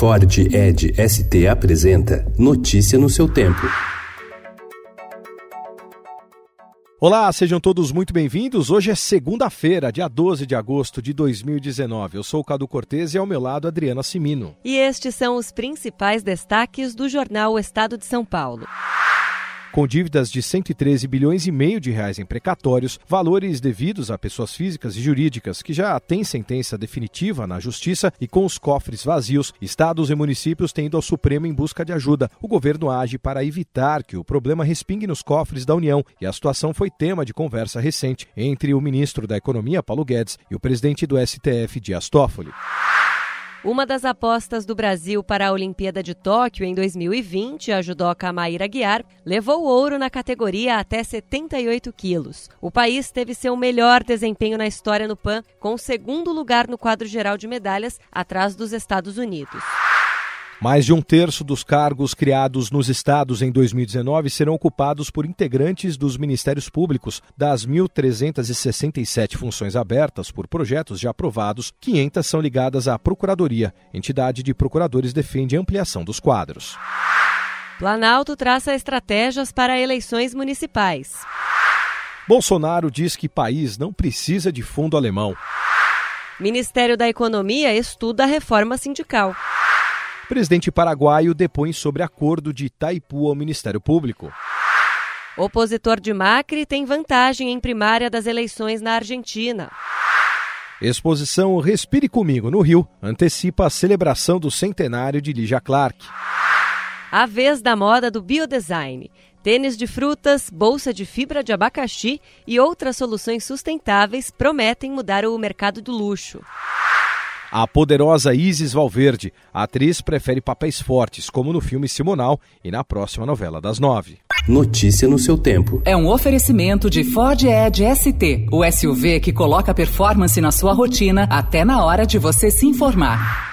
Ford Ed ST apresenta Notícia no seu tempo. Olá, sejam todos muito bem-vindos. Hoje é segunda-feira, dia 12 de agosto de 2019. Eu sou o Cadu Cortez e ao meu lado Adriana Simino. E estes são os principais destaques do jornal O Estado de São Paulo com dívidas de 113 bilhões e meio de reais em precatórios, valores devidos a pessoas físicas e jurídicas que já têm sentença definitiva na justiça e com os cofres vazios, estados e municípios têm ido ao Supremo em busca de ajuda. O governo age para evitar que o problema respingue nos cofres da União e a situação foi tema de conversa recente entre o ministro da Economia, Paulo Guedes, e o presidente do STF, Dias Toffoli. Uma das apostas do Brasil para a Olimpíada de Tóquio em 2020, a judoca Maíra Guiar, levou ouro na categoria até 78 quilos. O país teve seu melhor desempenho na história no PAN, com segundo lugar no quadro geral de medalhas, atrás dos Estados Unidos. Mais de um terço dos cargos criados nos estados em 2019 serão ocupados por integrantes dos ministérios públicos. Das 1.367 funções abertas por projetos já aprovados, 500 são ligadas à Procuradoria. Entidade de procuradores defende a ampliação dos quadros. Planalto traça estratégias para eleições municipais. Bolsonaro diz que país não precisa de fundo alemão. Ministério da Economia estuda a reforma sindical. Presidente paraguaio depõe sobre acordo de Itaipu ao Ministério Público. Opositor de Macri tem vantagem em primária das eleições na Argentina. Exposição Respire Comigo no Rio antecipa a celebração do centenário de Lígia Clark. A vez da moda do biodesign. Tênis de frutas, bolsa de fibra de abacaxi e outras soluções sustentáveis prometem mudar o mercado do luxo. A poderosa Isis Valverde, a atriz prefere papéis fortes, como no filme Simonal e na próxima novela das nove. Notícia no seu tempo. É um oferecimento de Ford Edge ST, o SUV que coloca performance na sua rotina até na hora de você se informar.